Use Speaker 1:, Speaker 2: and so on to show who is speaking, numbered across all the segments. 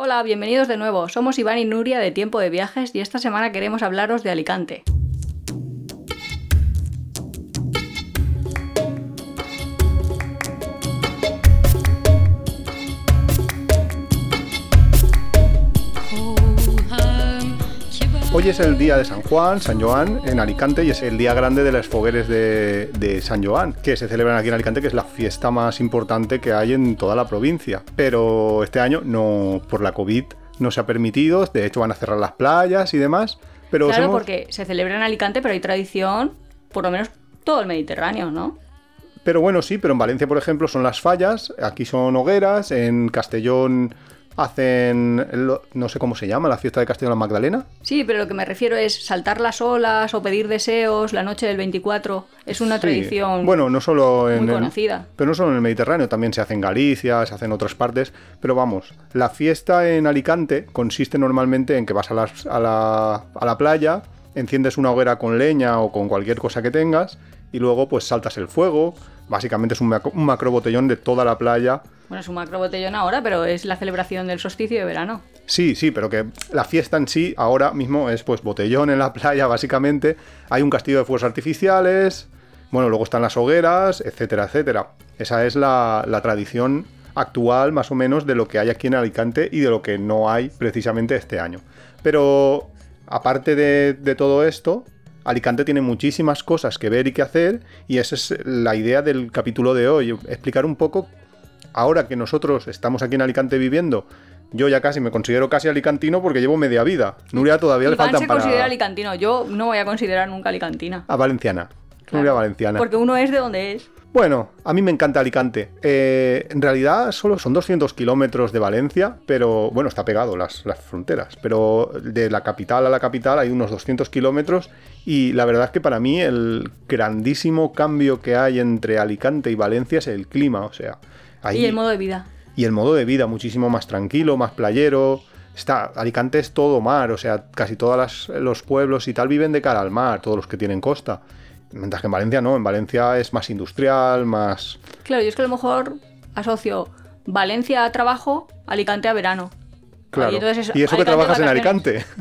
Speaker 1: Hola, bienvenidos de nuevo. Somos Iván y Nuria de Tiempo de Viajes y esta semana queremos hablaros de Alicante.
Speaker 2: Hoy es el día de San Juan, San Joan, en Alicante, y es el día grande de las fogueres de, de, San Joan, que se celebran aquí en Alicante, que es la fiesta más importante que hay en toda la provincia. Pero este año, no por la COVID, no se ha permitido, de hecho van a cerrar las playas y demás. Pero
Speaker 1: claro, porque se celebra en Alicante, pero hay tradición, por lo menos todo el Mediterráneo, ¿no?
Speaker 2: Pero bueno, sí, pero en Valencia, por ejemplo, son las fallas, aquí son hogueras, en Castellón hacen, no sé cómo se llama, la fiesta de Castellón la Magdalena.
Speaker 1: Sí, pero lo que me refiero es saltar las olas o pedir deseos la noche del 24. Es una tradición
Speaker 2: bueno, no solo en
Speaker 1: muy conocida.
Speaker 2: pero no solo en el Mediterráneo, también se hace en Galicia, se hace en otras partes. Pero vamos, la fiesta en Alicante consiste normalmente en que vas a, a, la, a la playa, enciendes una hoguera con leña o con cualquier cosa que tengas y luego pues saltas el fuego. Básicamente es un, un macro botellón de toda la playa
Speaker 1: bueno, es un macro botellón ahora, pero es la celebración del solsticio de verano.
Speaker 2: Sí, sí, pero que la fiesta en sí ahora mismo es pues botellón en la playa, básicamente. Hay un castillo de fuegos artificiales, bueno, luego están las hogueras, etcétera, etcétera. Esa es la, tradición actual, más o menos, de lo que hay aquí en Alicante y de lo que no hay precisamente este año. Pero aparte de, de todo esto, Alicante tiene muchísimas cosas que ver y que hacer y esa es la idea del capítulo de hoy, explicar un poco ahora que nosotros estamos aquí en Alicante viviendo, yo ya casi me considero casi alicantino porque llevo media vida. Nuria todavía le faltan
Speaker 1: se considera alicantino, yo no voy a considerar nunca alicantina.
Speaker 2: A valenciana. Nuria valenciana.
Speaker 1: Porque uno es de donde es.
Speaker 2: Bueno, a mí me encanta Alicante. Eh, en realidad solo son 200 kilómetros de Valencia, pero bueno, está pegado las, las, fronteras. Pero de la capital a la capital hay unos 200 kilómetros y la verdad es que para mí el grandísimo cambio que hay entre Alicante y Valencia es el clima. O sea,
Speaker 1: y el modo de vida.
Speaker 2: Y el modo de vida, muchísimo más tranquilo, más playero. Está, Alicante es todo mar, o sea, casi todos los pueblos y tal viven de cara al mar, todos los que tienen costa. Mientras que en Valencia no, en Valencia es más industrial, más...
Speaker 1: Claro, yo es que a lo mejor asocio Valencia a trabajo, Alicante a verano.
Speaker 2: Claro. Y, eso que trabajas en Alicante.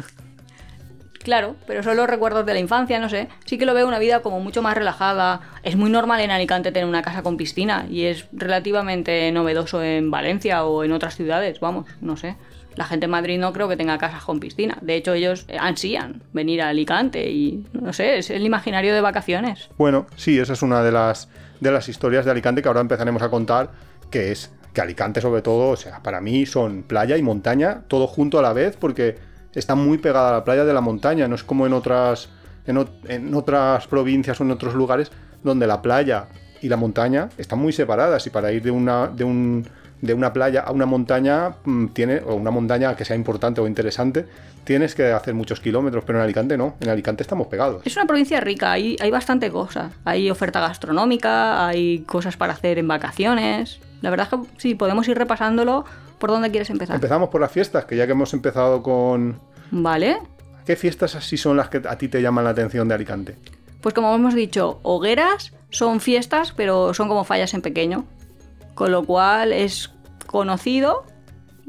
Speaker 1: Claro, pero son los recuerdos de la infancia, no sé. Sí que lo veo una vida como mucho más relajada. Es muy normal en Alicante tener una casa con piscina y es relativamente novedoso en Valencia o en otras ciudades, vamos, no sé. La gente en Madrid no creo que tenga casas con piscina. De hecho, ellos ansían venir a Alicante y, no sé, es el imaginario de vacaciones.
Speaker 2: Bueno, sí, esa es una de las, de las historias de Alicante que ahora empezaremos a contar, que es que Alicante sobre todo, o sea, para mí son playa y montaña, todo junto a la vez, porque está muy pegada a la playa de la montaña, no es como en otras, en, otras provincias o en otros lugares donde la playa y la montaña están muy separadas y para ir de una, de un, de una playa a una montaña mm, tiene, o una montaña que sea importante o interesante, tienes que hacer muchos kilómetros, pero en Alicante no, en Alicante estamos pegados.
Speaker 1: Es una provincia rica, hay, hay bastante cosas, hay oferta gastronómica, hay cosas para hacer en vacaciones, la verdad es que sí, podemos ir repasándolo. ¿Por dónde quieres empezar?
Speaker 2: Empezamos por las fiestas, que ya que hemos empezado con...
Speaker 1: Vale.
Speaker 2: ¿Qué fiestas así son las que a ti te llaman la atención de Alicante?
Speaker 1: Pues como hemos dicho, hogueras son fiestas, pero son como fallas en pequeño. Con lo cual es conocido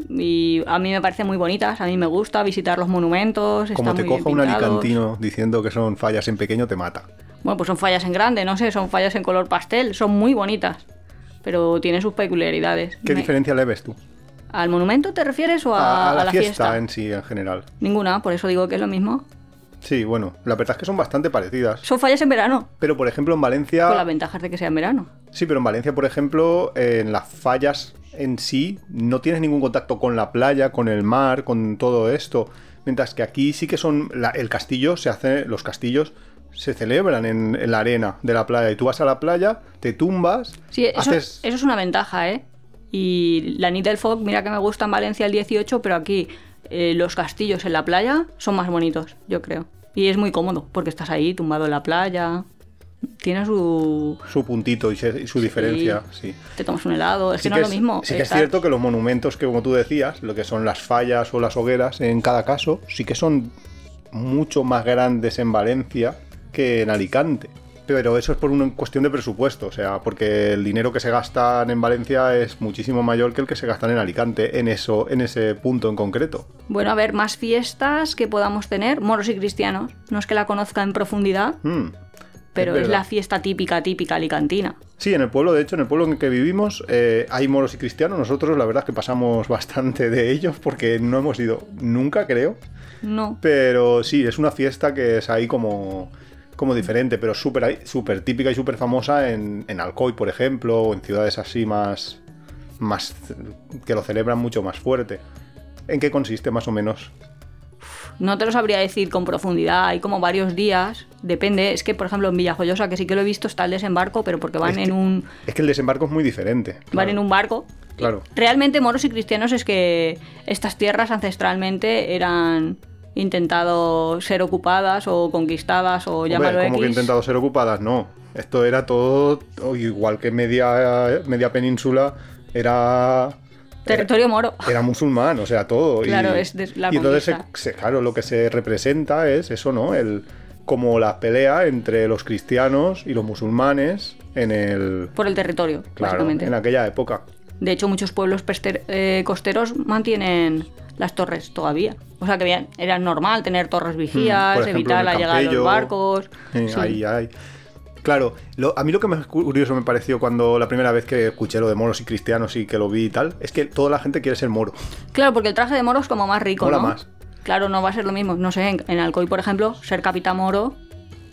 Speaker 1: y a mí me parecen muy bonitas. A mí me gusta visitar los monumentos.
Speaker 2: Como te coja un alicantino diciendo que son fallas en pequeño, te mata.
Speaker 1: Bueno, pues son fallas en grande, no sé, son fallas en color pastel, son muy bonitas pero tiene sus peculiaridades.
Speaker 2: ¿Qué diferencia le ves tú?
Speaker 1: ¿Al monumento te refieres o a,
Speaker 2: la, fiesta, en sí, en general?
Speaker 1: Ninguna, por eso digo que es lo mismo.
Speaker 2: Sí, bueno, la verdad es que son bastante parecidas.
Speaker 1: Son fallas en verano.
Speaker 2: Pero por ejemplo en Valencia...
Speaker 1: Con las ventajas de que sea en verano.
Speaker 2: Sí, pero en Valencia, por ejemplo, en las fallas en sí no tienes ningún contacto con la playa, con el mar, con todo esto. Mientras que aquí sí que son... el castillo se hace... Los castillos se celebran en, la arena de la playa. Y tú vas a la playa, te tumbas.
Speaker 1: Sí, eso, eso es una ventaja, ¿eh? Y la Nit del Fog, mira que me gusta en Valencia el 18, pero aquí eh, los castillos en la playa son más bonitos, yo creo. Y es muy cómodo, porque estás ahí tumbado en la playa. Tiene su...
Speaker 2: Su puntito y, su diferencia, sí.
Speaker 1: Te tomas un helado, es que no es lo mismo.
Speaker 2: Sí que es cierto que los monumentos que, como tú decías, lo que son las fallas o las hogueras, en cada caso, sí que son mucho más grandes en Valencia que en Alicante. Pero eso es por una cuestión de presupuesto, o sea, porque el dinero que se gastan en Valencia es muchísimo mayor que el que se gastan en Alicante, en eso, en ese punto en concreto.
Speaker 1: Bueno, a ver, más fiestas que podamos tener, moros y cristianos. No es que la conozca en profundidad,
Speaker 2: Mm.
Speaker 1: pero
Speaker 2: Es
Speaker 1: la fiesta típica, típica alicantina.
Speaker 2: Sí, en el pueblo, de hecho, en el pueblo en el que vivimos eh, hay moros y cristianos. Nosotros la verdad es que pasamos bastante de ellos porque no hemos ido nunca, creo.
Speaker 1: No.
Speaker 2: Pero sí, es una fiesta que es ahí como, como diferente, pero súper súper típica y súper famosa en, en Alcoy, por ejemplo, o en ciudades así más, más que lo celebran mucho más fuerte. ¿En qué consiste más o menos?
Speaker 1: No te lo sabría decir con profundidad, hay como varios días, depende. Es que, por ejemplo, en Villajoyosa, que sí que lo he visto, está el desembarco, pero porque van
Speaker 2: Es
Speaker 1: en un
Speaker 2: Es que el desembarco es muy diferente.
Speaker 1: van
Speaker 2: claro.
Speaker 1: en un barco.
Speaker 2: Claro.
Speaker 1: Realmente moros y cristianos es que estas tierras ancestralmente eran intentado ser ocupadas o conquistadas o llámalo
Speaker 2: como que intentado ser ocupadas, no. Esto era todo, igual que media, media península, era
Speaker 1: Territorio moro.
Speaker 2: era musulmán, o sea, todo.
Speaker 1: Claro,
Speaker 2: y,
Speaker 1: es de- la
Speaker 2: y entonces, se- claro, lo que se representa es eso, ¿no? El, como la pelea entre los cristianos y los musulmanes en el.
Speaker 1: Por el territorio,
Speaker 2: Claro,
Speaker 1: básicamente.
Speaker 2: en aquella época.
Speaker 1: De hecho, muchos pueblos pester- eh, costeros mantienen las torres todavía. O sea que bien, era normal tener torres vigías,
Speaker 2: Mm, por ejemplo,
Speaker 1: evitar la llegada de los barcos.
Speaker 2: Eh,
Speaker 1: Sí.
Speaker 2: Ahí, ahí. Claro, lo- a mí lo que más curioso me pareció cuando la primera vez que escuché lo de moros y cristianos y que lo vi y tal, es que toda la gente quiere ser moro.
Speaker 1: Claro, porque el traje de moro es como más rico,
Speaker 2: Mola
Speaker 1: ¿no?
Speaker 2: más.
Speaker 1: Claro, no va a ser lo mismo. No sé, en, en Alcoy, por ejemplo, ser capitán moro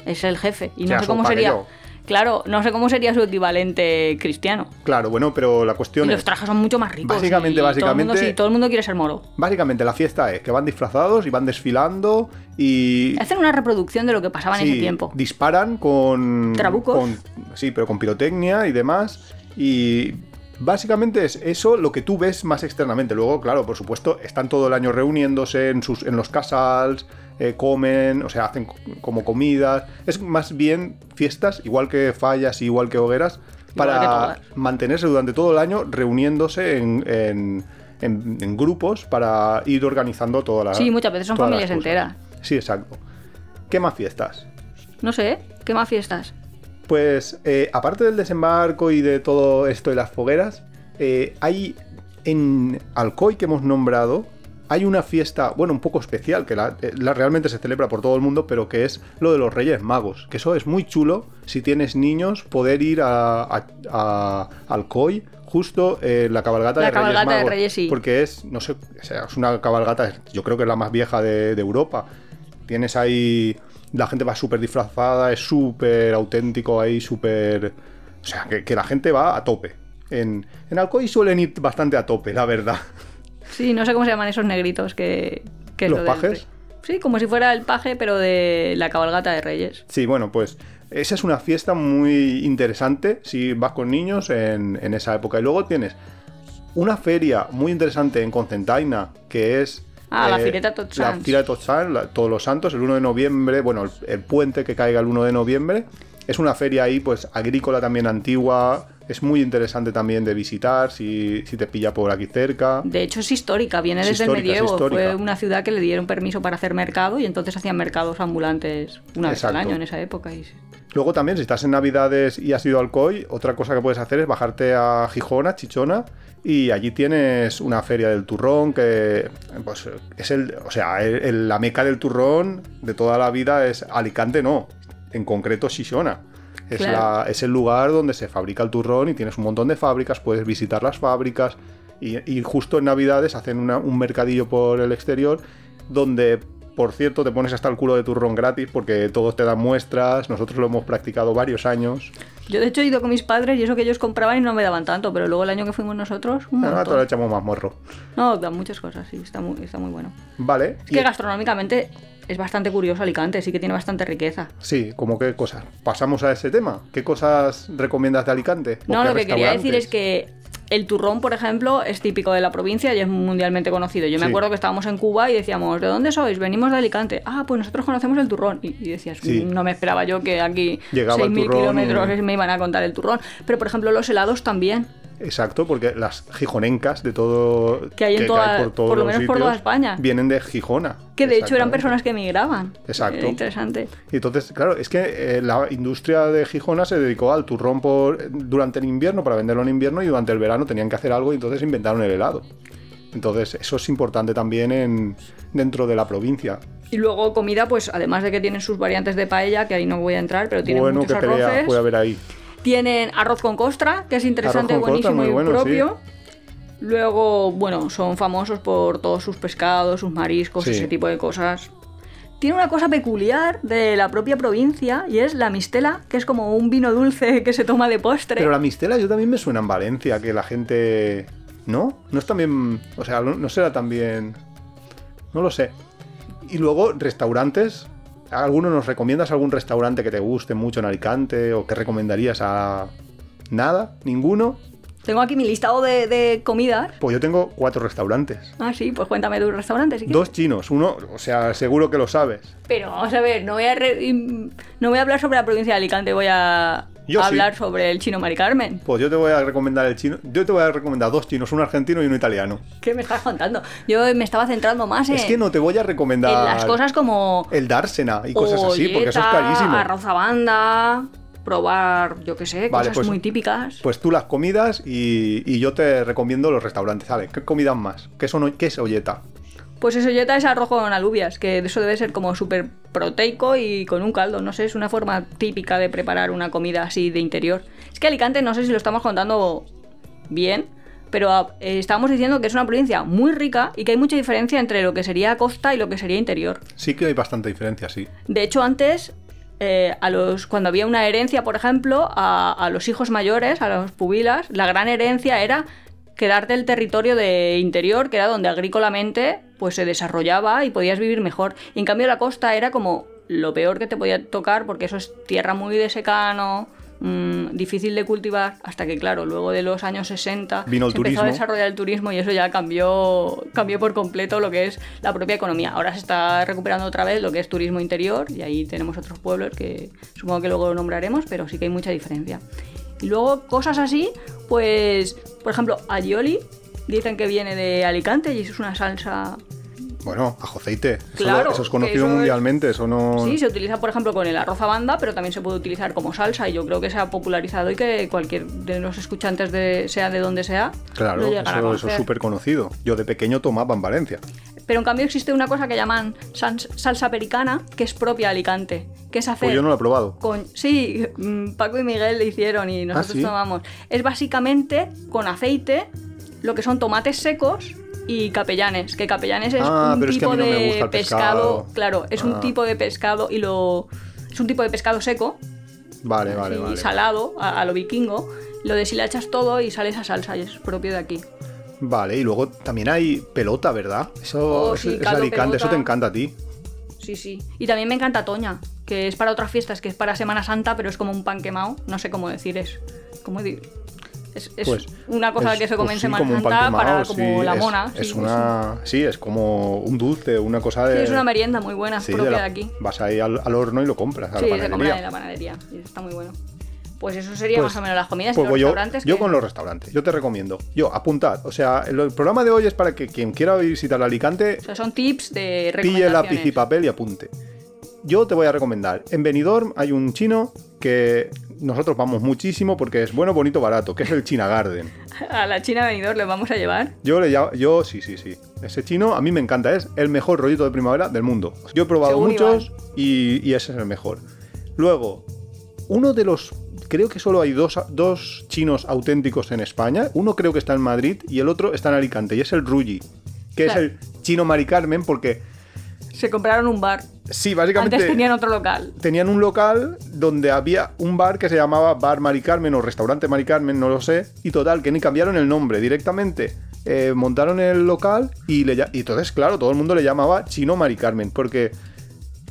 Speaker 1: es el jefe. Y no sé cómo sería. Claro, no sé cómo sería su equivalente cristiano.
Speaker 2: Claro, bueno, pero la
Speaker 1: Y
Speaker 2: cuestión
Speaker 1: los
Speaker 2: es.
Speaker 1: trajes son mucho más ricos.
Speaker 2: Básicamente,
Speaker 1: y Todo el, mundo,
Speaker 2: básicamente-
Speaker 1: sí, todo el mundo quiere ser moro.
Speaker 2: Básicamente la fiesta es que van disfrazados y van desfilando y
Speaker 1: Hacen una reproducción de lo que pasaba en ese tiempo.
Speaker 2: disparan con,
Speaker 1: Trabucos.
Speaker 2: con- sí, pero con pirotecnia y demás y básicamente es eso lo que tú ves más externamente. Luego, claro, por supuesto, están todo el año reuniéndose en sus en los casals, eh, comen, o sea, hacen como comidas. Es más bien fiestas, igual que fallas igual que hogueras,
Speaker 1: que
Speaker 2: para
Speaker 1: todas.
Speaker 2: mantenerse durante todo el año reuniéndose en, en- en- en grupos para ir organizando toda la
Speaker 1: Sí, muchas veces son familias enteras.
Speaker 2: Sí, exacto. ¿Qué más fiestas?
Speaker 1: No sé, ¿qué más fiestas?
Speaker 2: Pues eh, aparte del desembarco y de todo esto de las fogueras, eh, hay en Alcoy que hemos nombrado, hay una fiesta, bueno, un poco especial, que la, eh, la realmente se celebra por todo el mundo, pero que es lo de los Reyes Magos, que eso es muy chulo si tienes niños, poder ir a, a- a Alcoy justo en la cabalgata
Speaker 1: La
Speaker 2: de Reyes
Speaker 1: cabalgata de
Speaker 2: Magos,
Speaker 1: Reyes, sí.
Speaker 2: porque es, no sé, o sea, es una cabalgata, yo creo que es la más vieja de, de Europa. Tienes ahí, la gente va súper disfrazada, es súper auténtico ahí, súper... O sea, que, que la gente va a tope. En, en Alcoy suelen ir bastante a tope, la verdad.
Speaker 1: Sí, no sé cómo se llaman esos negritos que... que
Speaker 2: ¿Los
Speaker 1: lo
Speaker 2: pajes?
Speaker 1: Sí, como si fuera el paje, pero de la cabalgata de Reyes.
Speaker 2: Sí, bueno, pues esa es una fiesta muy interesante si vas con niños en, en esa época. Y luego tienes una feria muy interesante en Concentaina, que es...
Speaker 1: Ah, la Fireta Tots
Speaker 2: La
Speaker 1: Sants.
Speaker 2: Fira de Tots Sants, la- todos los santos, el 1 de noviembre, bueno, el, el puente que caiga el 1 de noviembre. Es una feria ahí, pues, agrícola también antigua. Es muy interesante también de visitar si, si te pilla por aquí cerca.
Speaker 1: De hecho, es histórica, viene
Speaker 2: Es
Speaker 1: desde
Speaker 2: histórica,
Speaker 1: el medievo. Fue una ciudad que le dieron permiso para hacer mercado y entonces hacían mercados ambulantes una vez al año en esa época. Y...
Speaker 2: Luego también, si estás en Navidades y has ido al COI, otra cosa que puedes hacer es bajarte a Gijón, a Chichona, y allí tienes una feria del turrón que pues, es el, o sea, el- el- la meca del turrón de toda la vida es Alicante, no, en concreto Chichona. Es,
Speaker 1: Claro.
Speaker 2: la- es el lugar donde se fabrica el turrón y tienes un montón de fábricas, puedes visitar las fábricas y, y justo en Navidades hacen una- un mercadillo por el exterior donde, por cierto, te pones hasta el culo de turrón gratis porque todos te dan muestras, nosotros lo hemos practicado varios años.
Speaker 1: Yo, de hecho, he ido con mis padres y eso que ellos compraban y no me daban tanto, pero luego el año que fuimos nosotros, un
Speaker 2: Ahora lo echamos más morro.
Speaker 1: No, dan muchas cosas, sí, está muy, está muy bueno.
Speaker 2: Vale.
Speaker 1: Es que gastronómicamente es bastante curioso Alicante, sí que tiene bastante riqueza.
Speaker 2: Sí, como qué cosas. Pasamos a ese tema. ¿Qué cosas recomiendas de Alicante? ¿O
Speaker 1: No, lo que quería decir es que el turrón, por ejemplo, es típico de la provincia y es mundialmente conocido. Yo me acuerdo que estábamos en Cuba y decíamos, ¿de dónde sois? Venimos de Alicante. Ah, pues nosotros conocemos el turrón. Y, y decías,
Speaker 2: Sí.
Speaker 1: no me esperaba yo que aquí
Speaker 2: Llegaba el
Speaker 1: 6.000
Speaker 2: turrón
Speaker 1: kilómetros
Speaker 2: y-
Speaker 1: me iban a contar el turrón. Pero, por ejemplo, los helados también.
Speaker 2: Exacto, porque las gijonencas de todo.
Speaker 1: Que hay en toda-
Speaker 2: por, todos
Speaker 1: por lo menos por toda España.
Speaker 2: Vienen de Gijona.
Speaker 1: Que de hecho eran personas que emigraban.
Speaker 2: Exacto.
Speaker 1: Era interesante.
Speaker 2: Y entonces, claro, es que eh, la industria de Gijona se dedicó al turrón por, durante el invierno para venderlo en invierno y durante el verano tenían que hacer algo y entonces inventaron el helado. Entonces, eso es importante también en, dentro de la provincia.
Speaker 1: Y luego comida, pues además de que tienen sus variantes de paella, que ahí no voy a entrar, pero tienen
Speaker 2: bueno,
Speaker 1: muchos
Speaker 2: qué pelea
Speaker 1: arroces.
Speaker 2: puede haber ahí.
Speaker 1: Tienen arroz con costra, que es interesante,
Speaker 2: costra,
Speaker 1: buenísimo y
Speaker 2: bueno,
Speaker 1: propio. Luego, bueno, son famosos por todos sus pescados, sus mariscos,
Speaker 2: Sí.
Speaker 1: ese tipo de cosas. Tiene una cosa peculiar de la propia provincia y es la mistela, que es como un vino dulce que se toma de postre.
Speaker 2: Pero la mistela yo también me suena en Valencia, que la gente... ¿No? No es también... O sea, no, no será también... No lo sé. Y luego, restaurantes. ¿Alguno nos recomiendas algún restaurante que te guste mucho en Alicante o que recomendarías a... Nada? ¿Ninguno?
Speaker 1: Tengo aquí mi listado de, de comidas.
Speaker 2: Pues yo tengo cuatro restaurantes.
Speaker 1: Ah, sí, pues cuéntame tu restaurante. si quieres.
Speaker 2: Dos chinos, uno, o sea, seguro que lo sabes.
Speaker 1: Pero vamos a ver, no voy a, re- no voy a hablar sobre la provincia de Alicante, voy a
Speaker 2: Yo sí.
Speaker 1: hablar sobre el chino Mari Carmen.
Speaker 2: Pues yo te voy a recomendar el chino. Yo te voy a recomendar dos chinos, uno argentino y uno italiano.
Speaker 1: ¿Qué me estás contando? Yo me estaba centrando más en,
Speaker 2: Es que no te voy a recomendar
Speaker 1: en las cosas como
Speaker 2: el dársena y cosas así, porque eso es carísimo.
Speaker 1: arroz a banda, probar, yo qué sé,
Speaker 2: Vale,
Speaker 1: cosas
Speaker 2: pues-
Speaker 1: muy típicas.
Speaker 2: Pues tú las comidas y, y yo te recomiendo los restaurantes. ¿Sabes? ¿Qué comidas más? ¿Qué, son, qué es olleta?
Speaker 1: Pues eso olleta es arroz con alubias, que eso debe ser como súper proteico y con un caldo, no sé, es una forma típica de preparar una comida así de interior. Es que Alicante, no sé si lo estamos contando bien, pero ah, eh, estábamos diciendo que es una provincia muy rica y que hay mucha diferencia entre lo que sería costa y lo que sería interior.
Speaker 2: Sí que hay bastante diferencia, sí.
Speaker 1: De hecho, antes, eh, a los, cuando había una herencia, por ejemplo, a, a los hijos mayores, a los pubilas, la gran herencia era quedarte el territorio de interior, que era donde agrícolamente pues, se desarrollaba y podías vivir mejor. Y en cambio la costa era como lo peor que te podía tocar, porque eso es tierra muy de secano, mm, difícil de cultivar, hasta que, claro, luego de los años 60
Speaker 2: Vino el
Speaker 1: se empezó a desarrollar el turismo y eso ya cambió, cambió por completo lo que es la propia economía. Ahora se está recuperando otra vez lo que es turismo interior y ahí tenemos otros pueblos que supongo que luego nombraremos, pero sí que hay mucha diferencia. Y luego cosas así, pues, por ejemplo, aioli, dicen que viene de Alicante y eso es una salsa...
Speaker 2: Bueno, ajo aceite. Eso,
Speaker 1: Claro,
Speaker 2: eso es conocido
Speaker 1: eso es-
Speaker 2: mundialmente. Eso no.
Speaker 1: Sí, se utiliza, por ejemplo, con el arroz a banda, pero también se puede utilizar como salsa y yo creo que se ha popularizado y que cualquier de los escuchantes, de, sea de donde sea,
Speaker 2: Claro,
Speaker 1: lo a
Speaker 2: eso, eso es súper conocido. Yo de pequeño tomaba en Valencia.
Speaker 1: Pero en cambio existe una cosa que llaman salsa pericana, que es propia de Alicante, que es hacer...
Speaker 2: Pues yo no lo he probado.
Speaker 1: con... Sí, mm, Paco y Miguel le hicieron y nosotros
Speaker 2: ¿sí?
Speaker 1: tomamos. Es básicamente con aceite, lo que son tomates secos y capellanes, que capellanes es
Speaker 2: Ah,
Speaker 1: un
Speaker 2: pero es que a
Speaker 1: tipo
Speaker 2: mí no me
Speaker 1: de
Speaker 2: gusta el pescado.
Speaker 1: Claro, es
Speaker 2: Ah.
Speaker 1: un tipo de pescado y lo... Es un tipo de pescado seco,
Speaker 2: Vale, vale,
Speaker 1: y
Speaker 2: vale.
Speaker 1: salado, a, a lo vikingo. Lo deshilachas todo y sale esa salsa y es propio de aquí.
Speaker 2: Vale, y luego también hay pelota, ¿verdad? Eso
Speaker 1: Oh,
Speaker 2: es,
Speaker 1: sí,
Speaker 2: es
Speaker 1: caldo
Speaker 2: Alicante, eso te encanta a ti.
Speaker 1: Sí, sí. Y también me encanta Toña, que es para otras fiestas, que es para Semana Santa, pero es como un pan quemado. No sé cómo decir, es. ¿Cómo Es, es
Speaker 2: Pues,
Speaker 1: una cosa
Speaker 2: es-
Speaker 1: que se come
Speaker 2: pues
Speaker 1: en
Speaker 2: sí,
Speaker 1: Semana Santa para
Speaker 2: sí,
Speaker 1: como la mona.
Speaker 2: Es,
Speaker 1: sí,
Speaker 2: una. Sí, es como un dulce, una cosa de.
Speaker 1: Sí, es una merienda muy buena, propia
Speaker 2: de
Speaker 1: de,
Speaker 2: la-
Speaker 1: aquí.
Speaker 2: Vas ahí al, al horno y lo compras a
Speaker 1: Sí,
Speaker 2: la
Speaker 1: se compra en la panadería. y está muy bueno. Pues eso sería
Speaker 2: Pues-
Speaker 1: más o menos las comidas y
Speaker 2: Pues
Speaker 1: los
Speaker 2: voy yo,
Speaker 1: restaurantes.
Speaker 2: yo
Speaker 1: que-
Speaker 2: con los restaurantes, yo te recomiendo. Yo, apuntad. O sea, el, el programa de hoy es para que quien quiera visitar Alicante
Speaker 1: O sea, son tips de
Speaker 2: pille lápiz y
Speaker 1: recomendaciones.
Speaker 2: papel y apunte. Yo te voy a recomendar. En Benidorm hay un chino que nosotros vamos muchísimo porque es bueno, bonito, barato, que es el China Garden.
Speaker 1: A la China venidor le vamos a llevar.
Speaker 2: Yo le llamo, yo sí, sí, sí. Ese chino a mí me encanta, es el mejor rollito de primavera del mundo. Yo he probado
Speaker 1: Según
Speaker 2: muchos y, y ese es el mejor. Luego, uno de los, creo que solo hay dos, dos chinos auténticos en España. Uno creo que está en Madrid y el otro está en Alicante y es el Rulli, que
Speaker 1: Claro.
Speaker 2: es el chino Mari Carmen porque,
Speaker 1: Se compraron un bar.
Speaker 2: sí, básicamente...
Speaker 1: Antes tenían otro local.
Speaker 2: tenían un local donde había un bar que se llamaba Bar Mari Carmen o Restaurante Mari Carmen, no lo sé. Y total, que ni cambiaron el nombre directamente. eh, montaron el local y, le, y entonces, claro, todo el mundo le llamaba Chino Mari Carmen porque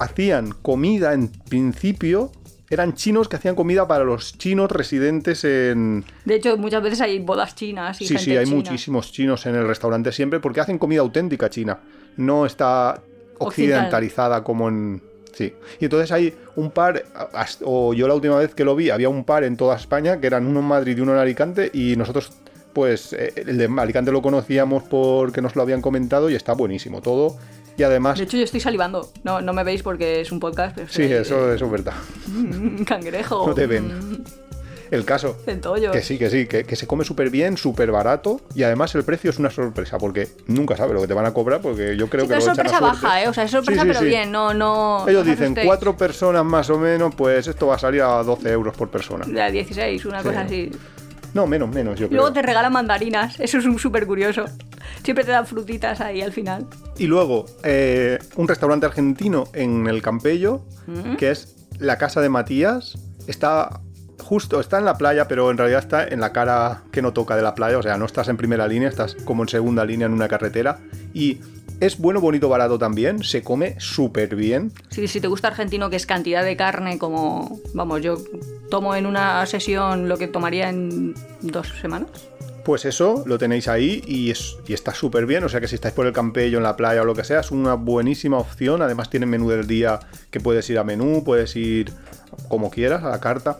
Speaker 2: hacían comida en principio. Eran chinos que hacían comida para los chinos residentes en...
Speaker 1: De hecho, muchas veces hay bodas chinas y
Speaker 2: Sí,
Speaker 1: gente
Speaker 2: sí, hay
Speaker 1: china.
Speaker 2: muchísimos chinos en el restaurante siempre porque hacen comida auténtica china. No está occidentalizada como en... Sí. Y entonces hay un par, o yo la última vez que lo vi, había un par en toda España, que eran uno en Madrid y uno en Alicante, y nosotros pues eh, el de Alicante lo conocíamos porque nos lo habían comentado y está buenísimo todo. Y además...
Speaker 1: De hecho, yo estoy salivando. No, no me veis porque es un podcast. Pero
Speaker 2: sí,
Speaker 1: estoy-
Speaker 2: eso, eso es verdad.
Speaker 1: Mm, Cangrejo.
Speaker 2: No te ven. El caso.
Speaker 1: Centollo.
Speaker 2: Que sí, que sí, que, que se come súper bien, súper barato y además el precio es una sorpresa porque nunca sabes lo que te van a cobrar porque yo creo
Speaker 1: Sí,
Speaker 2: que
Speaker 1: es sorpresa baja, ¿eh? O sea, es sorpresa,
Speaker 2: Sí, sí,
Speaker 1: pero bien. No, no.
Speaker 2: Ellos
Speaker 1: no
Speaker 2: dicen cuatro personas más o menos, pues esto va a salir a 12 euros por persona.
Speaker 1: A 16, una cosa así.
Speaker 2: No, menos, menos, yo
Speaker 1: luego te regalan mandarinas. Eso es un súper curioso. Siempre te dan frutitas ahí al final.
Speaker 2: Y luego, eh, un restaurante argentino en el Campello,
Speaker 1: Mm.
Speaker 2: que es la casa de Matías. Está justo, está en la playa, pero en realidad está en la cara que no toca de la playa. O sea, no estás en primera línea, estás como en segunda línea en una carretera. Y es bueno, bonito, barato también. Se come súper bien.
Speaker 1: Si, si te gusta argentino, que es cantidad de carne, como. Vamos, yo tomo en una sesión lo que tomaría en dos semanas.
Speaker 2: Pues eso, lo tenéis ahí y, es, y está súper bien. O sea que si estáis por el Campello, en la playa o lo que sea, es una buenísima opción. Además tienen menú del día que puedes ir a menú, puedes ir como quieras, a la carta.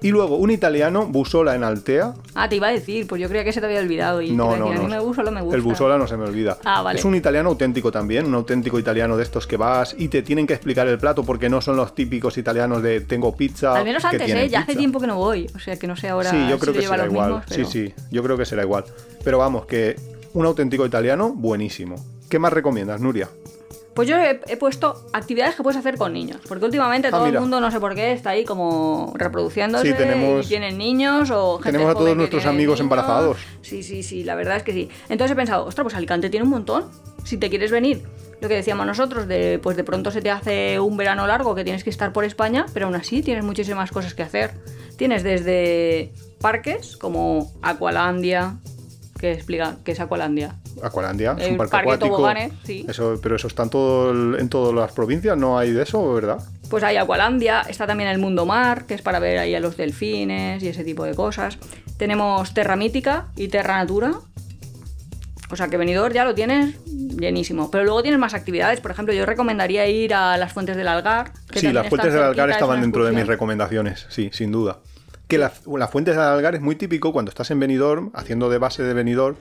Speaker 2: Y luego un italiano, Busola en Altea.
Speaker 1: Ah, te iba a decir, pues yo creía que se te había olvidado. Y
Speaker 2: No, no,
Speaker 1: decir,
Speaker 2: no.
Speaker 1: a mí me me gusta.
Speaker 2: El Busola no se me olvida.
Speaker 1: Ah, vale.
Speaker 2: Es un italiano auténtico también, un auténtico italiano de estos que vas y te tienen que explicar el plato porque no son los típicos italianos de tengo pizza.
Speaker 1: Al menos antes, ¿eh? Ya hace tiempo que no voy. O sea, que no sé ahora
Speaker 2: Sí, yo
Speaker 1: si
Speaker 2: creo que será igual.
Speaker 1: mismos, pero-
Speaker 2: Sí, sí, yo creo que será igual. Pero vamos, que un auténtico italiano buenísimo. ¿Qué más recomiendas, Nuria?
Speaker 1: Pues yo he, he puesto actividades que puedes hacer con niños. Porque últimamente
Speaker 2: Ah,
Speaker 1: todo
Speaker 2: mira.
Speaker 1: el mundo, no sé por qué, está ahí como reproduciéndose
Speaker 2: Sí, tenemos-
Speaker 1: y tienen niños o gente
Speaker 2: tenemos a todos nuestros amigos
Speaker 1: niños.
Speaker 2: embarazados.
Speaker 1: Sí, sí, sí, la verdad es que sí. Entonces he pensado, ostras, pues Alicante tiene un montón. Si te quieres venir, lo que decíamos nosotros, de pues de pronto se te hace un verano largo que tienes que estar por España, pero aún así tienes muchísimas cosas que hacer. Tienes desde parques como Aqualandia, que explica qué es Aqualandia.
Speaker 2: Aqualandia, es un parque,
Speaker 1: parque
Speaker 2: acuático.
Speaker 1: toboganes, sí.
Speaker 2: Eso, pero eso está en, todo el- en todas las provincias, no hay de eso, ¿verdad?
Speaker 1: Pues hay Aqualandia, está también el Mundo Mar, que es para ver ahí a los delfines y ese tipo de cosas. Tenemos Terra Mítica y Terra Natura. O sea que venidor ya lo tienes llenísimo. Pero luego tienes más actividades. Por ejemplo, yo recomendaría ir a las fuentes del Algar. que
Speaker 2: Sí, las fuentes del Algar estaban dentro de mis recomendaciones, sí, sin duda. Que las las fuentes del Algar es muy típico cuando estás en Benidorm, haciendo de base de Benidorm,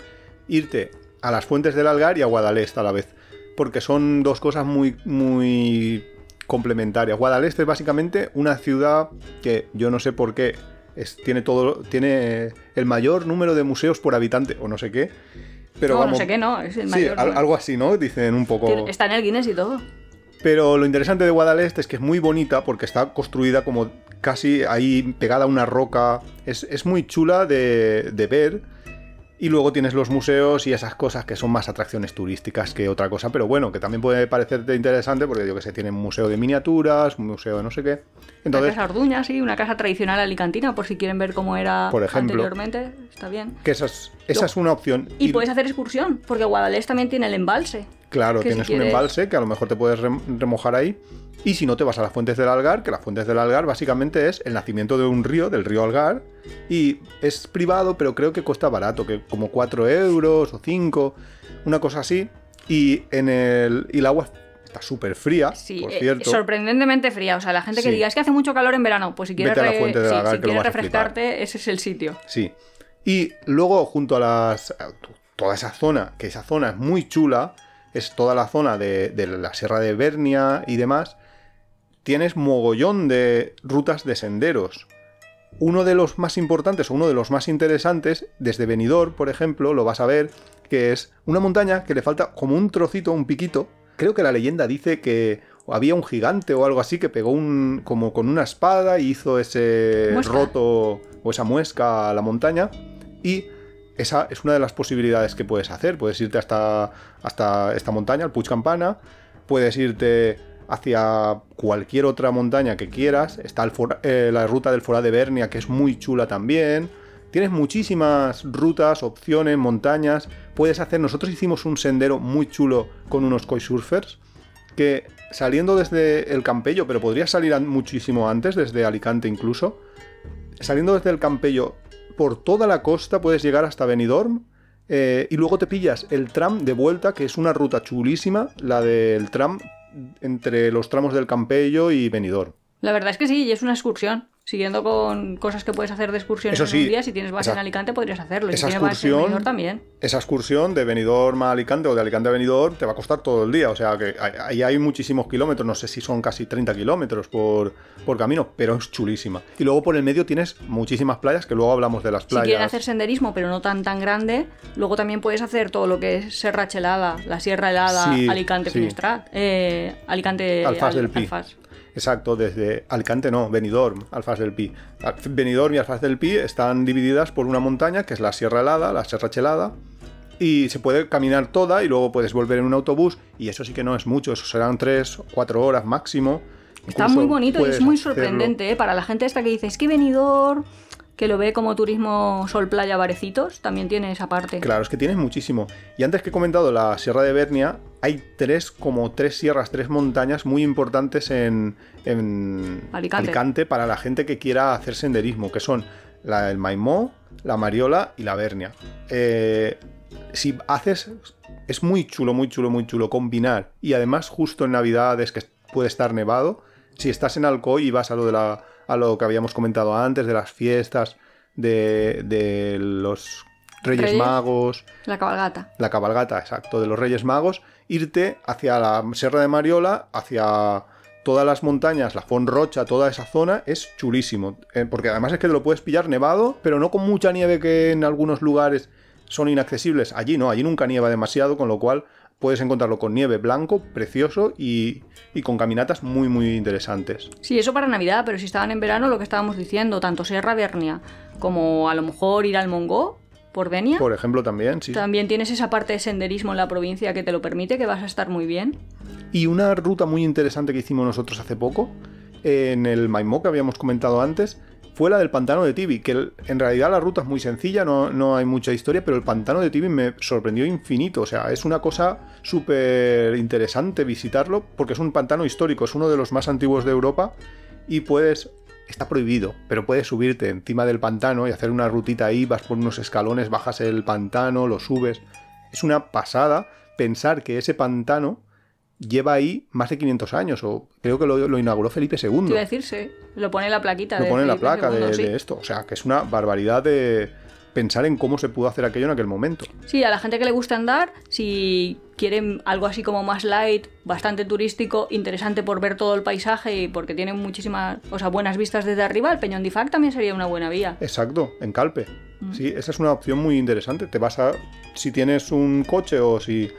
Speaker 2: irte a las fuentes del Algar y a Guadalest a la vez. Porque son dos cosas muy, muy complementarias. Guadalest es básicamente una ciudad que yo no sé por qué es- tiene todo tiene el mayor número de museos por habitante o no sé qué. Pero
Speaker 1: no,
Speaker 2: vamos,
Speaker 1: no sé qué, no. Es el
Speaker 2: sí,
Speaker 1: mayor.
Speaker 2: algo así, ¿no? Dicen un poco.
Speaker 1: Está en el Guinness y todo.
Speaker 2: Pero lo interesante de Guadalest es que es muy bonita porque está construida como casi ahí pegada a una roca. Es, es muy chula de, de ver. Y luego tienes los museos y esas cosas que son más atracciones turísticas que otra cosa. Pero bueno, que también puede parecerte interesante porque yo que sé, tienen un museo de miniaturas, un museo de no sé qué.
Speaker 1: Entonces, una casa Orduña, sí, una casa tradicional alicantina, por si quieren ver cómo era
Speaker 2: Por ejemplo.
Speaker 1: anteriormente. Está bien.
Speaker 2: que esa es, esa es una opción.
Speaker 1: Y puedes hacer excursión, porque Guadalest también tiene el embalse.
Speaker 2: Claro,
Speaker 1: si
Speaker 2: tienes un embalse que a lo mejor te puedes rem- remojar ahí. Y si no, te vas a las fuentes del Algar, que las fuentes del Algar básicamente es el nacimiento de un río, del río Algar. Y es privado, pero creo que cuesta barato, que como 4 euros o 5, una cosa así. Y, en el, y el agua está súper fría,
Speaker 1: Sí,
Speaker 2: por
Speaker 1: eh,
Speaker 2: cierto.
Speaker 1: sorprendentemente fría. O sea, la gente que
Speaker 2: Sí.
Speaker 1: diga es que hace mucho calor en verano, pues si quieres, re- sí,
Speaker 2: Algar,
Speaker 1: si quieres refrescarte, ese es el sitio.
Speaker 2: Sí. Y luego, junto a las. a toda esa zona, que esa zona es muy chula, es toda la zona de, de la Sierra de Bernia y demás, tienes mogollón de rutas de senderos. Uno de los más importantes o uno de los más interesantes, desde Benidorm, por ejemplo, lo vas a ver, que es una montaña que le falta como un trocito, un piquito. Creo que la leyenda dice que había un gigante o algo así que pegó un como con una espada y hizo ese
Speaker 1: Muesca.
Speaker 2: roto o esa muesca a la montaña y esa es una de las posibilidades que puedes hacer. Puedes irte hasta, hasta esta montaña, el Puig Campana, puedes irte hacia cualquier otra montaña que quieras. Está eh, la ruta del Forá de Bernia, que es muy chula también. Tienes muchísimas rutas, opciones, montañas. Puedes hacer. Nosotros hicimos un sendero muy chulo con unos surfers que saliendo desde el Campello, pero podrías salir muchísimo antes, desde Alicante incluso. Saliendo desde el Campello por toda la costa puedes llegar hasta Benidorm. eh, y luego te pillas el tram de vuelta, que es una ruta chulísima, la del tram entre los tramos del Campello y Benidorm.
Speaker 1: La verdad es que sí, y es una excursión. Siguiendo con cosas que puedes hacer de excursiones
Speaker 2: Eso
Speaker 1: en
Speaker 2: sí,
Speaker 1: un día, si tienes base
Speaker 2: esa-
Speaker 1: en Alicante podrías hacerlo. Si
Speaker 2: esa
Speaker 1: base en
Speaker 2: excursión-
Speaker 1: también.
Speaker 2: Esa excursión de Benidorm a Alicante o de Alicante a Benidorm te va a costar todo el día. O sea que ahí hay muchísimos kilómetros, no sé si son casi 30 kilómetros por, por camino, pero es chulísima. Y luego por el medio tienes muchísimas playas, que luego hablamos de las
Speaker 1: Si
Speaker 2: playas.
Speaker 1: quieren hacer senderismo, pero no tan tan grande, luego también puedes hacer todo lo que es Serra Chelada, la Sierra Helada,
Speaker 2: Sí,
Speaker 1: Alicante
Speaker 2: sí.
Speaker 1: Finestrat, eh, Alicante
Speaker 2: Alfaz
Speaker 1: Al-
Speaker 2: del Pi.
Speaker 1: Alfaz.
Speaker 2: Exacto, desde Alicante no, Benidorm, Alfaz del Pi. Benidorm y Alfaz del Pi están divididas por una montaña que es la Sierra Helada, la Sierra Chelada, y se puede caminar toda y luego puedes volver en un autobús y eso sí que no es mucho, eso serán 3 o 4 horas máximo.
Speaker 1: Está
Speaker 2: Incluso
Speaker 1: muy bonito y es muy sorprendente ¿eh? para la gente esta que dice, es que Benidorm, que lo ve como turismo sol playa barecitos, también tiene esa parte.
Speaker 2: Claro, es que tienes muchísimo. Y antes que he comentado la Sierra de Bernia, hay tres, como tres sierras, tres montañas muy importantes en, en
Speaker 1: Alicante.
Speaker 2: para la gente que quiera hacer senderismo, que son la, el Maimó, la Mariola y la Bernia. Eh, si haces, es muy chulo, muy chulo, muy chulo combinar. Y además justo en Navidades, que puede estar nevado, si estás en Alcoy y vas a lo, de la, a lo que habíamos comentado antes, de las fiestas, de, de los Reyes,
Speaker 1: Reyes.
Speaker 2: Magos,
Speaker 1: La cabalgata.
Speaker 2: la cabalgata, exacto, de los Reyes Magos, irte hacia la Sierra de Mariola, hacia todas las montañas, la Font Rocha, toda esa zona, es chulísimo. Eh, porque además es que te lo puedes pillar nevado, pero no con mucha nieve que en algunos lugares son inaccesibles. Allí no, allí nunca nieva demasiado, con lo cual puedes encontrarlo con nieve blanco, precioso y, y con caminatas muy, muy interesantes.
Speaker 1: Sí, eso para Navidad, pero si estaban en verano, lo que estábamos diciendo, tanto Sierra Bernia como a lo mejor ir al Mongó por Denia,
Speaker 2: Por ejemplo, también, sí.
Speaker 1: también tienes esa parte de senderismo en la provincia que te lo permite, que vas a estar muy bien.
Speaker 2: Y una ruta muy interesante que hicimos nosotros hace poco, en el Maimó que habíamos comentado antes, fue la del pantano de Tibi, que en realidad la ruta es muy sencilla, no, no hay mucha historia, pero el pantano de Tibi me sorprendió infinito. O sea, es una cosa súper interesante visitarlo, porque es un pantano histórico, es uno de los más antiguos de Europa y puedes... Está prohibido, pero puedes subirte encima del pantano y hacer una rutita ahí, vas por unos escalones, bajas el pantano, lo subes. Es una pasada pensar que ese pantano lleva ahí más de 500 años, o creo que lo, lo inauguró Felipe II.
Speaker 1: a decir, sí, lo pone en la plaquita.
Speaker 2: Lo
Speaker 1: de
Speaker 2: pone en la placa de,
Speaker 1: II, sí.
Speaker 2: de esto. O sea, que es una barbaridad de pensar en cómo se pudo hacer aquello en aquel momento.
Speaker 1: Sí, a la gente que le gusta andar, si quieren algo así como más light, bastante turístico, interesante por ver todo el paisaje y porque tiene muchísimas, o sea, buenas vistas desde arriba, el Peñón de Ifac también sería una buena vía.
Speaker 2: Exacto, en Calpe.
Speaker 1: Mm.
Speaker 2: Sí, esa es una opción muy interesante. Te vas a. Si tienes un coche o si.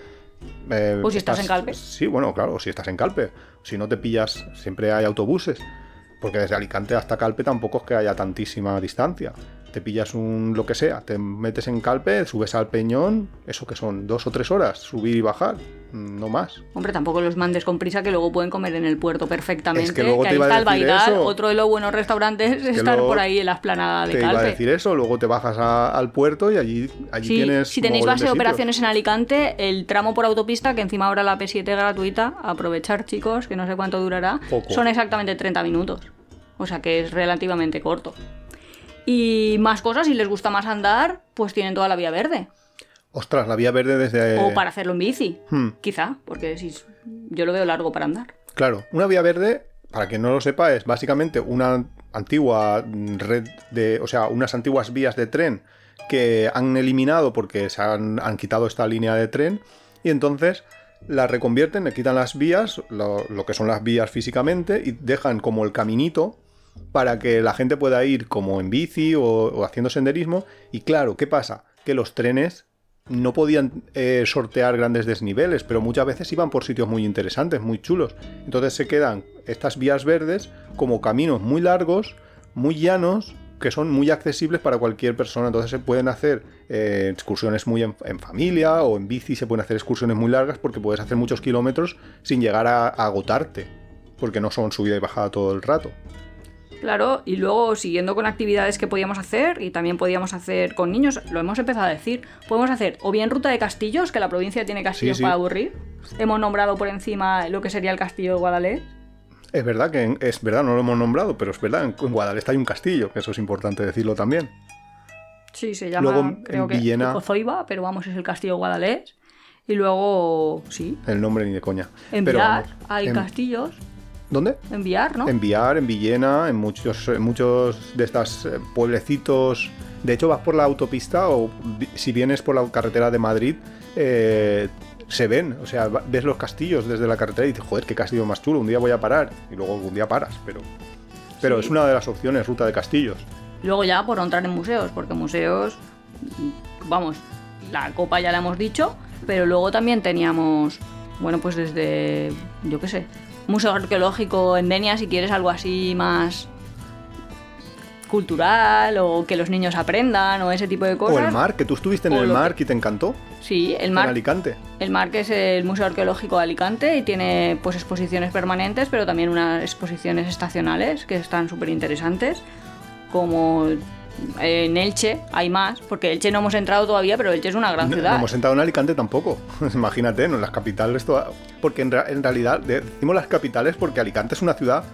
Speaker 2: Eh,
Speaker 1: O si estás en Calpe.
Speaker 2: Sí, bueno, claro, o si estás en Calpe. Si no te pillas, siempre hay autobuses. Porque desde Alicante hasta Calpe tampoco es que haya tantísima distancia. Te pillas un lo que sea, te metes en Calpe, subes al peñón, eso que son dos o tres horas, subir y bajar, no más.
Speaker 1: Hombre, tampoco los mandes con prisa que luego pueden comer en el puerto perfectamente.
Speaker 2: Es que luego te
Speaker 1: ahí
Speaker 2: iba a
Speaker 1: está el
Speaker 2: decir eso.
Speaker 1: otro de los buenos restaurantes es
Speaker 2: Que
Speaker 1: estar por ahí en la esplanada de
Speaker 2: Te iba a
Speaker 1: Calpe.
Speaker 2: decir eso, luego te bajas a- al puerto y allí, allí
Speaker 1: Sí,
Speaker 2: tienes.
Speaker 1: si tenéis base de operaciones en Alicante, el tramo por autopista, que encima ahora la P7 gratuita, aprovechar chicos, que no sé cuánto durará,
Speaker 2: Poco.
Speaker 1: son exactamente 30 minutos. O sea que es relativamente corto. Y más cosas, si les gusta más andar, pues tienen toda la vía verde.
Speaker 2: Ostras, la vía verde desde.
Speaker 1: O para hacerlo en bici,
Speaker 2: Hmm.
Speaker 1: quizá, porque si yo lo veo largo para andar.
Speaker 2: Claro, una vía verde, para quien no lo sepa, es básicamente una antigua red de. O sea, unas antiguas vías de tren que han eliminado porque se han, han quitado esta línea de tren y entonces la reconvierten, le quitan las vías, lo, lo que son las vías físicamente, y dejan como el caminito para que la gente pueda ir como en bici o, haciendo senderismo. Y claro, ¿qué pasa? Que los trenes no podían eh, sortear grandes desniveles, pero muchas veces iban por sitios muy interesantes, muy chulos. Entonces se quedan estas vías verdes como caminos muy largos, muy llanos, que son muy accesibles para cualquier persona. Entonces se pueden hacer eh, excursiones muy en, en familia o en bici, se pueden hacer excursiones muy largas porque puedes hacer muchos kilómetros sin llegar a, a agotarte, porque no son subida y bajada todo el rato.
Speaker 1: Claro, y luego siguiendo con actividades que podíamos hacer y también podíamos hacer con niños, lo hemos empezado a decir, podemos hacer o bien ruta de castillos, que la provincia tiene castillos
Speaker 2: Sí, sí.
Speaker 1: para aburrir. Hemos nombrado por encima lo que sería el castillo de Guadalés.
Speaker 2: Es verdad que en- es verdad, no lo hemos nombrado, pero es verdad, en, en Guadalest hay un castillo, que eso es importante decirlo también.
Speaker 1: Sí, se llama,
Speaker 2: Luego, en
Speaker 1: creo que
Speaker 2: Villena-
Speaker 1: Cozoiba, pero vamos, es el castillo de Guadalés. Y luego, sí,
Speaker 2: El nombre ni de coña.
Speaker 1: en
Speaker 2: vamos,
Speaker 1: hay
Speaker 2: en-
Speaker 1: castillos.
Speaker 2: ¿Dónde?
Speaker 1: En Villar, ¿no?
Speaker 2: En Villar, en Villena, en muchos, en muchos de estos eh, pueblecitos. De hecho, vas por la autopista o si vienes por la carretera de Madrid, eh, se ven. O sea, ves los castillos desde la carretera y dices, joder, qué castillo más chulo, un día voy a parar. Y luego algún día paras, pero. Pero
Speaker 1: Sí.
Speaker 2: es una de las opciones, ruta de castillos.
Speaker 1: Luego ya por entrar en museos, porque museos, vamos, la copa ya la hemos dicho, pero luego también teníamos, bueno, pues desde, yo qué sé, museo arqueológico en Denia, si quieres algo así más cultural o que los niños aprendan o ese tipo de cosas.
Speaker 2: O el mar, que tú estuviste en
Speaker 1: O
Speaker 2: el mar y te encantó.
Speaker 1: Sí, el
Speaker 2: En
Speaker 1: mar.
Speaker 2: Alicante.
Speaker 1: El mar que es el Museo Arqueológico de Alicante y tiene pues exposiciones permanentes, pero también unas exposiciones estacionales que están súper interesantes, como en Elche hay más, porque Elche no hemos entrado todavía, pero Elche es una gran ciudad.
Speaker 2: no hemos sentado en Alicante tampoco. Imagínate, ¿no? En las capitales. toda- Porque en, realidad de- decimos las capitales porque Alicante es una ciudad.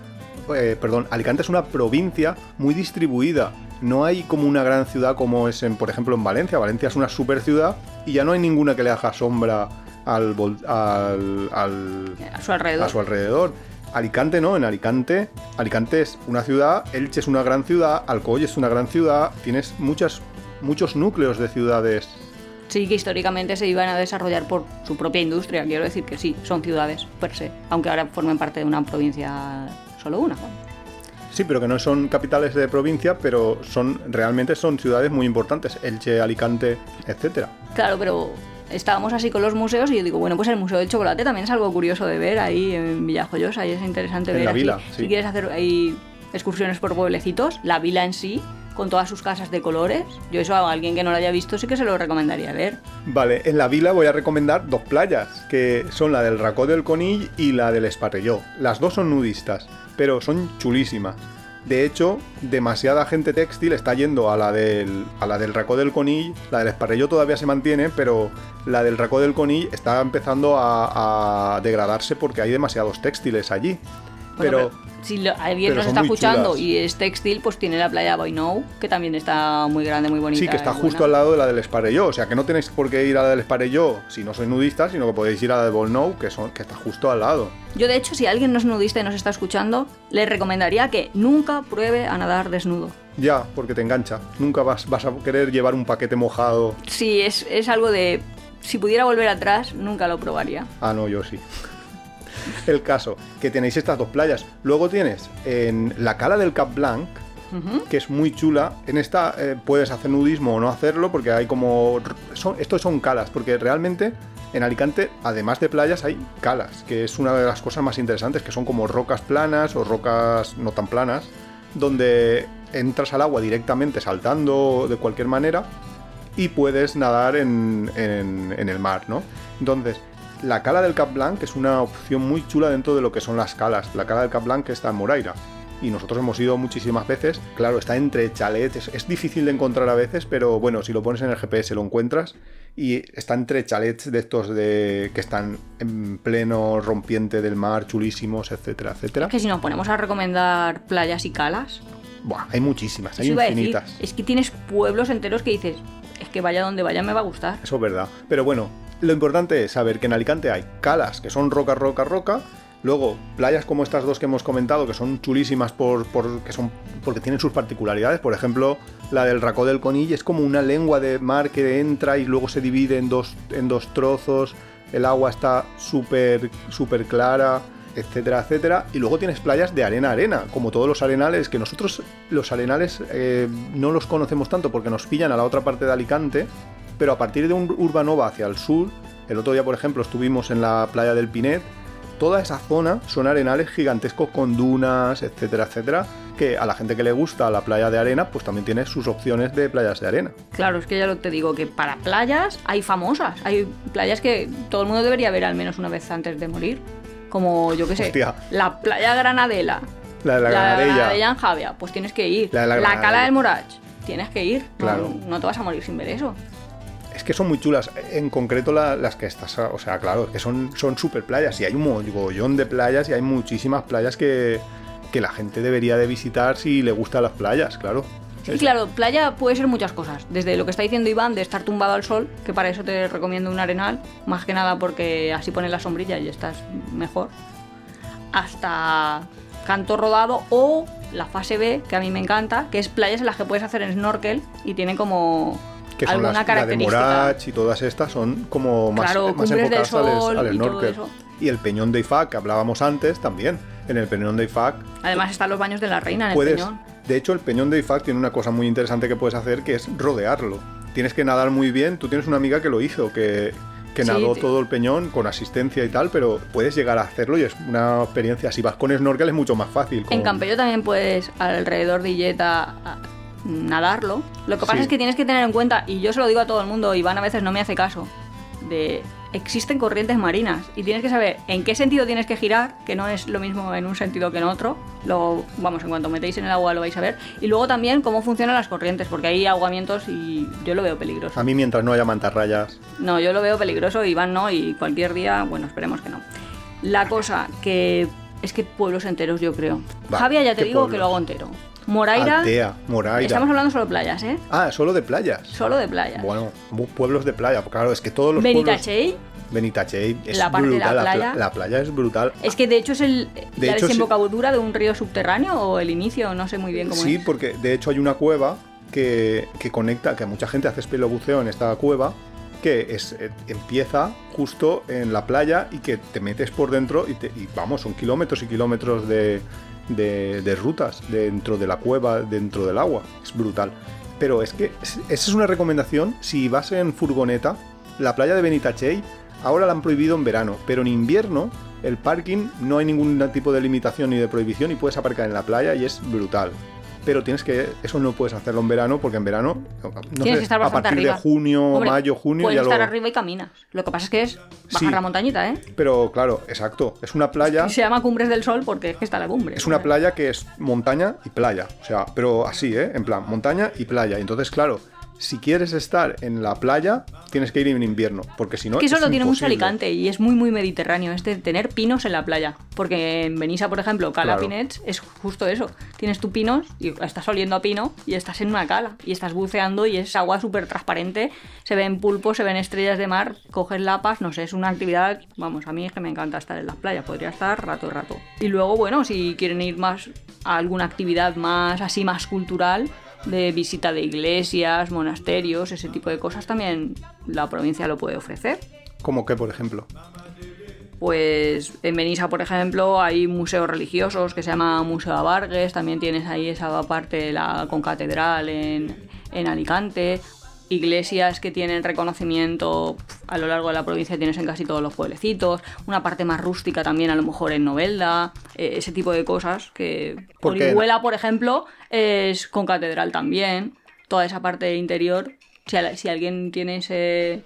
Speaker 2: eh, perdón, Alicante es una provincia muy distribuida. No hay como una gran ciudad como es, en, por ejemplo, en Valencia. Valencia es una super ciudad y ya no hay ninguna que le haga sombra al, al, al-
Speaker 1: a su alrededor.
Speaker 2: a su alrededor. Alicante no, en Alicante, Alicante es una ciudad, Elche es una gran ciudad, Alcoy es una gran ciudad, tienes muchas, muchos núcleos de ciudades
Speaker 1: Sí, que históricamente se iban a desarrollar por su propia industria. Quiero decir que sí, son ciudades per se, aunque ahora formen parte de una provincia, solo una.
Speaker 2: Sí, pero que no son capitales de provincia, pero son realmente son ciudades muy importantes, Elche, Alicante, etcétera.
Speaker 1: Claro, pero estábamos así con los museos y yo digo, bueno, pues el Museo del Chocolate también es algo curioso de ver ahí en Villajoyosa y es interesante
Speaker 2: En
Speaker 1: ver
Speaker 2: la
Speaker 1: así.
Speaker 2: vila,
Speaker 1: Si
Speaker 2: sí.
Speaker 1: quieres hacer ahí excursiones por pueblecitos, la vila en sí, con todas sus casas de colores, yo eso a alguien que no lo haya visto sí que se lo recomendaría ver.
Speaker 2: Vale, en la vila voy a recomendar dos playas, que son la del Racó del Conill y la del Esparelló. Las dos son nudistas, pero son chulísimas. De hecho, demasiada gente textil está yendo a la del, a la del Racó del Conill. La del Esparelló todavía se mantiene, pero la del Racó del Conill está empezando a degradarse porque hay demasiados textiles allí. Pero,
Speaker 1: si lo- alguien
Speaker 2: pero
Speaker 1: nos está escuchando
Speaker 2: chulas.
Speaker 1: y es textil, pues tiene la playa Boinou, que también está muy grande, muy bonita.
Speaker 2: sí, que está
Speaker 1: es
Speaker 2: justo
Speaker 1: buena.
Speaker 2: al lado de la del Esparelló. O sea, que no tenéis por qué ir a la del Esparelló si no sois nudistas, sino que podéis ir a la de Volnou, que, son, que está justo al lado.
Speaker 1: Yo, de hecho, si alguien no es nudista y nos está escuchando, le recomendaría que nunca pruebe a nadar desnudo.
Speaker 2: Ya, porque te engancha. Nunca vas, vas a querer llevar un paquete mojado.
Speaker 1: Sí, es, es algo de... Si pudiera volver atrás, nunca lo probaría.
Speaker 2: Ah, no, yo sí. El caso, que tenéis estas dos playas. Luego tienes en la cala del Cap Blanc, que es muy chula. En esta eh, puedes hacer nudismo o no hacerlo, porque hay como... Son, estos son calas, porque realmente en Alicante, además de playas, hay calas, que es una de las cosas más interesantes, que son como rocas planas o rocas no tan planas, donde entras al agua directamente saltando de cualquier manera y puedes nadar en, en- en el mar, ¿no? Entonces, la cala del Cap Blanc es una opción muy chula dentro de lo que son las calas. La cala del Cap Blanc está en Moraira. Y nosotros hemos ido muchísimas veces. Claro, está entre chalets. Es, es difícil de encontrar a veces, pero bueno, si lo pones en el GPS lo encuentras. Y está entre chalets de estos de que están en pleno rompiente del mar, chulísimos, etcétera, etcétera.
Speaker 1: Es que si nos ponemos a recomendar playas y calas,
Speaker 2: Buah, hay muchísimas, hay
Speaker 1: decir,
Speaker 2: infinitas.
Speaker 1: es que tienes pueblos enteros que dices, es que vaya donde vaya me va a gustar.
Speaker 2: Eso es verdad. Pero bueno, lo importante es saber que en Alicante hay calas, que son roca, roca, roca. Luego, playas como estas dos que hemos comentado, que son chulísimas por, por- que porque tienen sus particularidades. Por ejemplo, la del Racó del Conill es como una lengua de mar que entra y luego se divide en dos, en dos trozos. El agua está súper, súper clara, etcétera, etcétera. Y luego tienes playas de arena arena, como todos los arenales, que nosotros los arenales eh, no los conocemos tanto porque nos pillan a la otra parte de Alicante pero a partir de un Urbanova hacia el sur, el otro día por ejemplo estuvimos en la playa del Pinet, toda esa zona son arenales gigantescos con dunas, etcétera, etcétera, que a la gente que le gusta la playa de arena, pues también tiene sus opciones de playas de arena.
Speaker 1: Claro, es que ya lo te digo, que para playas hay famosas, hay playas que todo el mundo debería ver al menos una vez antes de morir. Como, yo qué sé,
Speaker 2: Hostia.
Speaker 1: la playa Granadela,
Speaker 2: La de la, granadella.
Speaker 1: Granadella en Javia, pues tienes que ir.
Speaker 2: La de la
Speaker 1: La. Cala del Morach, tienes que ir. No-
Speaker 2: Claro.
Speaker 1: No, te vas a morir sin ver eso.
Speaker 2: Es que son muy chulas, en concreto la- las que estás, o sea, claro, que son, super playas y hay un mogollón de playas y hay muchísimas playas que, la gente debería de visitar si le gustan las playas, claro. Es-
Speaker 1: claro, playa puede ser muchas cosas. Desde lo que está diciendo Iván de estar tumbado al sol, que para eso te recomiendo un arenal, más que nada porque así pones la sombrilla y estás mejor. hasta canto rodado o la fase B, que a mí me encanta, que es playas en las que puedes hacer snorkel y tiene como
Speaker 2: que son las, la de. Morach y todas estas son como más,
Speaker 1: Claro,
Speaker 2: más enfocadas al, snorkel. Y el Peñón de Ifac, que hablábamos antes, también. En el Peñón de Ifac
Speaker 1: Además están los baños de la reina en el
Speaker 2: puedes...
Speaker 1: peñón.
Speaker 2: De hecho, el Peñón de Ifac tiene una cosa muy interesante que puedes hacer, que es rodearlo. Tienes que nadar muy bien. Tú tienes una amiga que lo hizo, que, que nadó todo el peñón con asistencia y tal, pero puedes llegar a hacerlo y es una experiencia. Si vas con snorkel es mucho más fácil.
Speaker 1: En Campello también puedes alrededor de Illeta nadarlo. Lo que pasa
Speaker 2: Sí.
Speaker 1: es que tienes que tener en cuenta, y yo se lo digo a todo el mundo, Iván a veces no me hace caso, de existen corrientes marinas y tienes que saber en qué sentido tienes que girar, que no es lo mismo en un sentido que en otro. Lo, vamos, en cuanto metéis en el agua lo vais a ver. Y luego también cómo funcionan las corrientes, porque hay aguamientos y yo lo veo peligroso.
Speaker 2: A mí, mientras no haya mantarrayas,
Speaker 1: No, yo lo veo peligroso, Iván no, y cualquier día, bueno, esperemos que no. La cosa que es que pueblos enteros, yo creo.
Speaker 2: Va,
Speaker 1: Javia, ya te
Speaker 2: ¿qué
Speaker 1: digo
Speaker 2: pueblos?
Speaker 1: que lo hago entero. Moraira,
Speaker 2: Altea, Moraira.
Speaker 1: estamos hablando solo de playas, ¿eh?
Speaker 2: Ah, solo de playas.
Speaker 1: Solo de playas.
Speaker 2: Bueno, bu- pueblos de playa. Claro, es que todos los pueblos...
Speaker 1: Benitachey,
Speaker 2: Benitachey es
Speaker 1: La parte de la
Speaker 2: brutal. pla-
Speaker 1: playa.
Speaker 2: la playa es brutal.
Speaker 1: es que de hecho es el,
Speaker 2: De
Speaker 1: la
Speaker 2: hecho, sí.
Speaker 1: desembocadura de un río subterráneo o el inicio, no sé muy bien cómo
Speaker 2: Sí,
Speaker 1: es.
Speaker 2: porque de hecho hay una cueva que, que conecta, que mucha gente hace espelobuceo en esta cueva, que es, eh, empieza justo en la playa y que te metes por dentro y, te- y vamos, son kilómetros y kilómetros de, de- rutas dentro de la cueva, dentro del agua. Es brutal. Pero es que es- esa es una recomendación, si vas en furgoneta, la playa de Benitachey ahora la han prohibido en verano, pero en invierno el parking no hay ningún tipo de limitación ni de prohibición y puedes aparcar en la playa y es brutal. Pero tienes que, eso no puedes hacerlo en verano porque en verano, no
Speaker 1: Tienes
Speaker 2: sé,
Speaker 1: que estar
Speaker 2: a partir
Speaker 1: arriba.
Speaker 2: de junio,
Speaker 1: Hombre,
Speaker 2: mayo, junio
Speaker 1: Puedes
Speaker 2: ya
Speaker 1: estar
Speaker 2: lo...
Speaker 1: arriba y caminas. Lo que pasa es que es bajar
Speaker 2: Sí.
Speaker 1: la montañita, ¿eh?
Speaker 2: Pero claro, exacto, es una playa...
Speaker 1: Y se llama Cumbres del Sol porque es que está la cumbre.
Speaker 2: Es una playa que es montaña y playa. O sea, pero así, ¿eh? En plan, montaña y playa. Entonces, claro, si quieres estar en la playa, tienes que ir en invierno. Porque si no.
Speaker 1: Es que eso
Speaker 2: es
Speaker 1: lo tiene mucho. Alicante y es muy muy mediterráneo, es de tener pinos en la playa. Porque en Benissa, por ejemplo, Cala
Speaker 2: Claro.
Speaker 1: Pinets es justo eso. Tienes tu pinos y estás oliendo a pino y estás en una cala y estás buceando y es agua súper transparente. Se ven pulpos, se ven estrellas de mar, coges lapas, no sé, es una actividad, vamos, a mí es que me encanta estar en las playas, podría estar rato y rato. Y luego, bueno, si quieren ir más a alguna actividad más así, más cultural, de visita de iglesias, monasterios, ese tipo de cosas, también la provincia lo puede ofrecer.
Speaker 2: Como que, por ejemplo.
Speaker 1: Pues en Benissa, por ejemplo, hay museos religiosos que se llama Museo Abargues, también tienes ahí esa parte de la concatedral en, en Alicante, iglesias que tienen reconocimiento a lo largo de la provincia tienes en casi todos los pueblecitos, una parte más rústica también a lo mejor en Novelda, eh, ese tipo de cosas que. Orihuela, por ejemplo, es concatedral también, toda esa parte interior, si, al- si alguien tiene ese...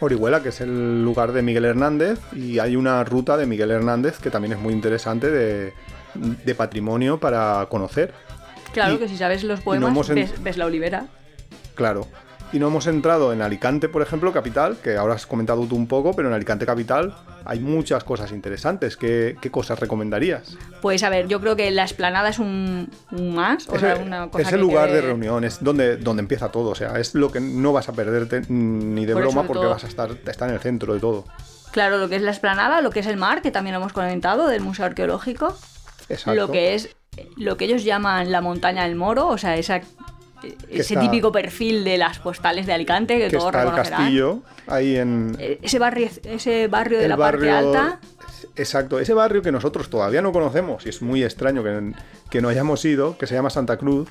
Speaker 2: Orihuela, que es el lugar de Miguel Hernández, y hay una ruta de Miguel Hernández que también es muy interesante de, de patrimonio para conocer.
Speaker 1: Claro
Speaker 2: Y-
Speaker 1: que si sabes los
Speaker 2: no
Speaker 1: poemas,
Speaker 2: en-
Speaker 1: ves, ves la olivera.
Speaker 2: Claro. Y no hemos entrado en Alicante, por ejemplo, capital, que ahora has comentado tú un poco, pero en Alicante capital hay muchas cosas interesantes. ¿Qué, qué cosas recomendarías?
Speaker 1: Pues a ver, yo creo que la esplanada es un, un más, o
Speaker 2: es
Speaker 1: sea,
Speaker 2: el,
Speaker 1: una cosa
Speaker 2: es
Speaker 1: que
Speaker 2: el lugar de reunión, es donde, donde empieza todo. O sea, es lo que no vas a perderte ni de
Speaker 1: Por
Speaker 2: broma porque
Speaker 1: todo.
Speaker 2: vas a estar, está en el centro de todo.
Speaker 1: Claro, lo que es la esplanada, lo que es el mar, que también lo hemos comentado, del Museo Arqueológico,
Speaker 2: Exacto.
Speaker 1: lo que es lo que ellos llaman la montaña del Moro, o sea, esa, ese
Speaker 2: está-
Speaker 1: típico perfil de las postales de Alicante que,
Speaker 2: que
Speaker 1: todos
Speaker 2: está el castillo ahí en
Speaker 1: Eh, Ese barrio, ese barrio de la
Speaker 2: barrio
Speaker 1: parte alta,
Speaker 2: Exacto, ese barrio que nosotros todavía no conocemos y es muy extraño que, que no hayamos ido, que se llama Santa Cruz.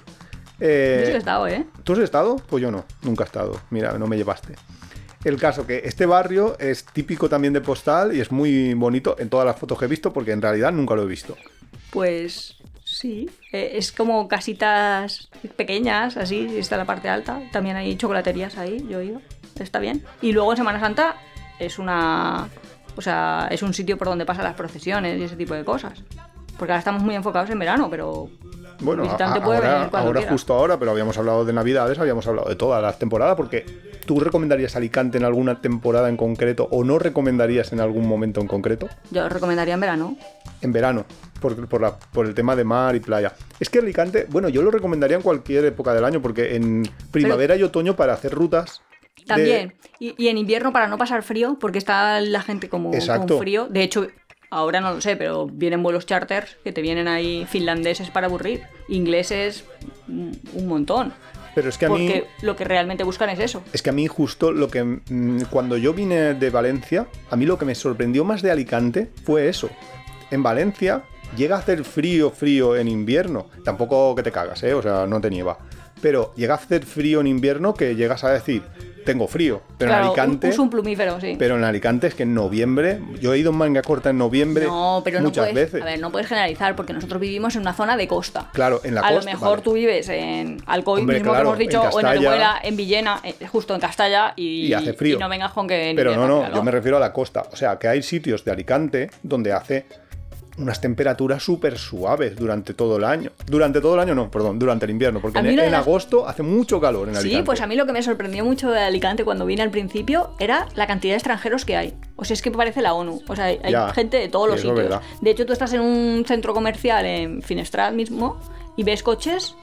Speaker 2: Eh,
Speaker 1: yo sí que he estado, ¿eh?
Speaker 2: ¿Tú has estado? Pues yo no, nunca he estado. Mira, no me llevaste. El caso que este barrio es típico también de postal y es muy bonito en todas las fotos que he visto porque en realidad nunca lo he visto.
Speaker 1: Pues sí, eh, es como casitas pequeñas, así, está la parte alta. También hay chocolaterías ahí, yo he está bien. Y luego en Semana Santa es una. O sea, es un sitio por donde pasan las procesiones y ese tipo de cosas. Porque ahora estamos muy enfocados en verano, pero.
Speaker 2: Bueno,
Speaker 1: visitante puede
Speaker 2: ahora,
Speaker 1: venir cuando
Speaker 2: ahora
Speaker 1: quiera.
Speaker 2: justo ahora, pero habíamos hablado de Navidades, habíamos hablado de todas las temporadas, porque ¿tú recomendarías Alicante en alguna temporada en concreto o no recomendarías en algún momento en concreto?
Speaker 1: Yo recomendaría en verano.
Speaker 2: En verano, por, por la- por el tema de mar y playa. Es que Alicante, bueno, yo lo recomendaría en cualquier época del año, porque en primavera y otoño para hacer rutas... de-
Speaker 1: También. Y, y en invierno para no pasar frío, porque está la gente como
Speaker 2: Exacto.
Speaker 1: con frío. De hecho, ahora no lo sé, pero vienen vuelos charters que te vienen ahí finlandeses para aburrir, ingleses mm, un montón.
Speaker 2: Pero es que a mí...
Speaker 1: Porque lo que realmente buscan es eso.
Speaker 2: Es que a mí justo lo que... mm, Cuando yo vine de Valencia, a mí lo que me sorprendió más de Alicante fue eso. En Valencia llega a hacer frío, frío en invierno. Tampoco que te cagas, ¿eh? O sea, no te nieva. Pero llega a hacer frío en invierno que llegas a decir, tengo frío. Pero
Speaker 1: Claro,
Speaker 2: en Alicante...
Speaker 1: uso un plumífero, sí.
Speaker 2: Pero en Alicante es que en noviembre... Yo he ido en manga corta en noviembre
Speaker 1: No, pero no
Speaker 2: muchas
Speaker 1: puedes,
Speaker 2: veces.
Speaker 1: a ver, no puedes generalizar porque nosotros vivimos en una zona de costa.
Speaker 2: Claro, en la
Speaker 1: a
Speaker 2: costa,
Speaker 1: lo mejor
Speaker 2: vale.
Speaker 1: tú vives en Alcoy,
Speaker 2: Hombre,
Speaker 1: mismo
Speaker 2: claro,
Speaker 1: que hemos dicho,
Speaker 2: en
Speaker 1: o en. Orihuela, en Villena, eh, justo en Castalla, y,
Speaker 2: Y hace frío.
Speaker 1: y no vengas con que...
Speaker 2: Pero no, no, yo me refiero a la costa. O sea, que hay sitios de Alicante donde hace unas temperaturas súper suaves durante todo el año. Durante todo el año no, perdón, durante el invierno. Porque en, agosto hace mucho calor en Alicante.
Speaker 1: Sí, pues a mí lo que me sorprendió mucho de Alicante cuando vine al principio era la cantidad de extranjeros que hay. O sea, es que parece la ONU. O sea, hay
Speaker 2: Ya,
Speaker 1: gente de todos
Speaker 2: sí,
Speaker 1: los sitios.
Speaker 2: verdad.
Speaker 1: De hecho, tú estás en un centro comercial en Finestrat mismo y ves coches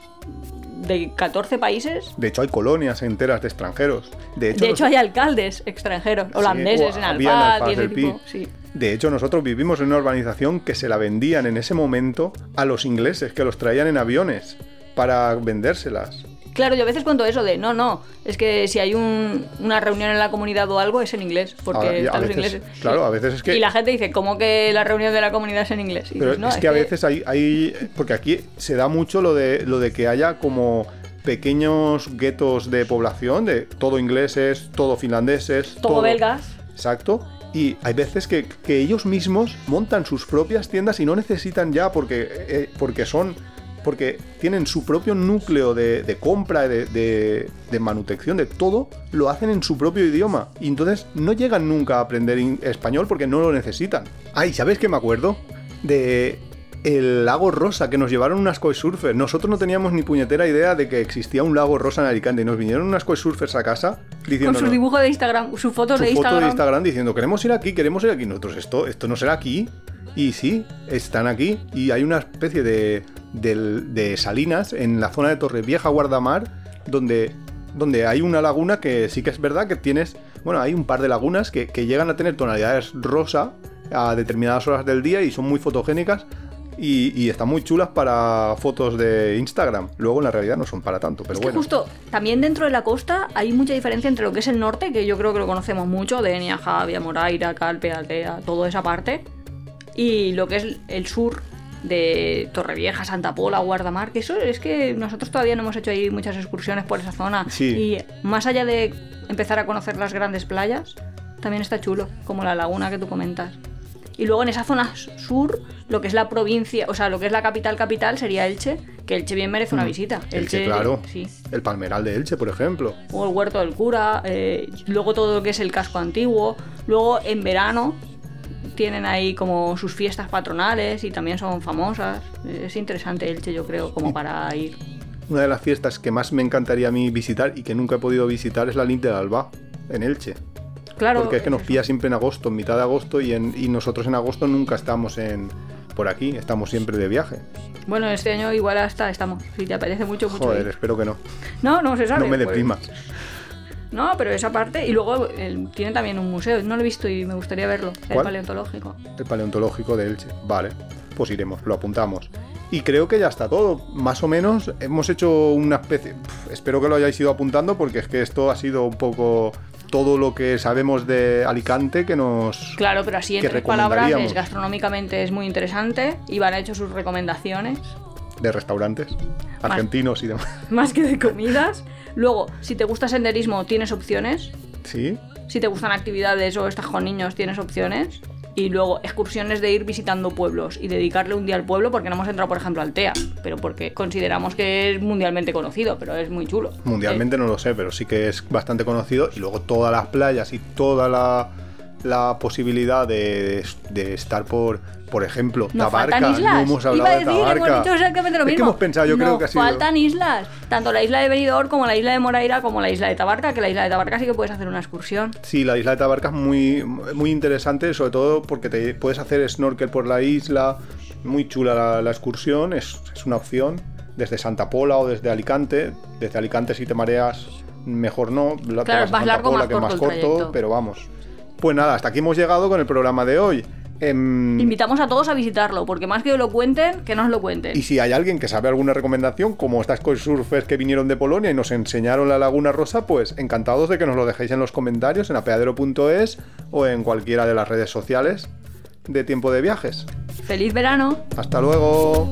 Speaker 1: de 14 países.
Speaker 2: De hecho, hay colonias enteras de extranjeros. De hecho,
Speaker 1: De hecho,
Speaker 2: nos-
Speaker 1: hay alcaldes extranjeros, holandeses
Speaker 2: o
Speaker 1: en Alfaz y ese tipo. Sí.
Speaker 2: De hecho, nosotros vivimos en una urbanización que se la vendían en ese momento a los ingleses, que los traían en aviones para vendérselas.
Speaker 1: Claro, yo a veces cuento eso de, no, no, es que si hay un- una reunión en la comunidad o algo es en inglés, porque
Speaker 2: A- y a
Speaker 1: están los ingleses.
Speaker 2: claro, a veces es que-
Speaker 1: Y la gente dice, ¿cómo que la reunión de la comunidad es en inglés? Y
Speaker 2: Pero
Speaker 1: dices, "No,
Speaker 2: es que a veces hay, hay. Porque aquí se da mucho lo de, lo de que haya como pequeños guetos de población, de todo ingleses, todo finlandeses,
Speaker 1: Todo belgas.
Speaker 2: Exacto. Y hay veces que, ellos mismos montan sus propias tiendas y no necesitan ya porque, eh, porque son. Porque tienen su propio núcleo de, de compra, de, de, de manutención, de todo, lo hacen en su propio idioma. Y entonces no llegan nunca a aprender español porque no lo necesitan. Ay, ¿sabes qué me acuerdo? De el lago rosa que nos llevaron unas surfers. Nosotros no teníamos ni puñetera idea de que existía un lago rosa en Alicante y nos vinieron unas surfers a casa
Speaker 1: Con
Speaker 2: diciendo
Speaker 1: sus dibujos de Instagram, sus fotos
Speaker 2: su
Speaker 1: de
Speaker 2: foto
Speaker 1: Instagram.
Speaker 2: de Instagram diciendo queremos ir aquí, queremos ir aquí. Nosotros, esto, esto no será aquí. Y sí, están aquí. Y hay una especie de, de salinas en la zona de Torrevieja, Guardamar, donde, donde hay una laguna que sí que es verdad que tienes. Bueno, hay un par de lagunas que, que llegan a tener tonalidades rosa a determinadas horas del día y son muy fotogénicas. Y, y están muy chulas para fotos de Instagram. Luego en la realidad no son para tanto, pero
Speaker 1: Es que
Speaker 2: bueno.
Speaker 1: justo también dentro de la costa hay mucha diferencia entre lo que es el norte, que yo creo que lo conocemos mucho, de Enia, Javia, Moraira, Calpe, Altea, toda esa parte, y lo que es el sur de Torrevieja, Santa Pola, Guardamar, que eso es que nosotros todavía no hemos hecho ahí muchas excursiones por esa zona.
Speaker 2: Sí.
Speaker 1: Y más allá de empezar a conocer las grandes playas, también está chulo, como la laguna que tú comentas. Y luego en esa zona sur, lo que es la provincia, o sea, lo que es la capital capital sería Elche, que Elche bien merece una visita.
Speaker 2: Mm. Elche, claro.
Speaker 1: Sí.
Speaker 2: El Palmeral de Elche, por ejemplo.
Speaker 1: O el huerto del cura, eh, luego todo lo que es el casco antiguo. Luego en verano tienen ahí como sus fiestas patronales y también son famosas. Es interesante Elche, yo creo, como para ir.
Speaker 2: Una de las fiestas que más me encantaría a mí visitar y que nunca he podido visitar es la Nit del Alba, en Elche.
Speaker 1: Claro.
Speaker 2: Porque es que nos pilla siempre en agosto, en mitad de agosto, y, en- y nosotros en agosto nunca estamos en, por aquí, estamos siempre de viaje.
Speaker 1: Bueno, este año igual hasta estamos. Si te apetece mucho, mucho.
Speaker 2: Joder,
Speaker 1: ir.
Speaker 2: espero que no.
Speaker 1: No, no se sabe.
Speaker 2: No me
Speaker 1: pues.
Speaker 2: deprimas.
Speaker 1: No, pero esa parte. Y luego el- tiene también un museo. No lo he visto y me gustaría verlo. El
Speaker 2: ¿Cuál?
Speaker 1: paleontológico.
Speaker 2: El paleontológico de Elche. Vale, pues iremos, lo apuntamos. Y creo que ya está todo. Más o menos hemos hecho una especie... Espero que lo hayáis ido apuntando porque es que esto ha sido un poco todo lo que sabemos de Alicante que nos...
Speaker 1: Claro, pero así en tres palabras es gastronómicamente es muy interesante. Iván ha hecho sus recomendaciones.
Speaker 2: de restaurantes argentinos y demás.
Speaker 1: más que de comidas. Luego, si te gusta senderismo, tienes opciones.
Speaker 2: Sí,
Speaker 1: Si te gustan actividades o estás con niños, tienes opciones. Y luego, excursiones de ir visitando pueblos y dedicarle un día al pueblo, porque no hemos entrado, por ejemplo, al TEA, pero porque consideramos que es mundialmente conocido, pero es muy chulo.
Speaker 2: mundialmente no lo sé, pero sí que es bastante conocido. Y luego todas las playas y toda la, posibilidad de estar por, por ejemplo,
Speaker 1: No
Speaker 2: Tabarca.
Speaker 1: faltan islas.
Speaker 2: No hemos hablado
Speaker 1: Iba a
Speaker 2: de
Speaker 1: decir,
Speaker 2: Tabarca.
Speaker 1: hemos dicho exactamente lo
Speaker 2: Es
Speaker 1: mismo.
Speaker 2: que hemos pensado, yo
Speaker 1: no,
Speaker 2: creo que ha sido...
Speaker 1: faltan islas. Tanto la isla de Benidorm como la isla de Moraira como la isla de Tabarca, que la isla de Tabarca sí que puedes hacer una excursión.
Speaker 2: Sí, la isla de Tabarca es muy, muy interesante, sobre todo porque te puedes hacer snorkel por la isla. Muy chula la, la excursión, es, es una opción. Desde Santa Pola o desde Alicante. Desde Alicante, si te mareas, mejor no. La- te
Speaker 1: Claro,
Speaker 2: vas a Santa
Speaker 1: largo,
Speaker 2: Pola,
Speaker 1: más
Speaker 2: que es
Speaker 1: corto
Speaker 2: más corto,
Speaker 1: trayecto.
Speaker 2: pero vamos. Pues nada, hasta aquí hemos llegado con el programa de hoy. Em,
Speaker 1: Invitamos a todos a visitarlo, porque más que lo cuenten, que nos lo cuenten.
Speaker 2: y si hay alguien que sabe alguna recomendación, como estas surfers que vinieron de Polonia y nos enseñaron la Laguna Rosa, pues encantados de que nos lo dejéis en los comentarios en apeadero.es o en cualquiera de las redes sociales de Tiempo de Viajes.
Speaker 1: ¡Feliz verano!
Speaker 2: Hasta luego.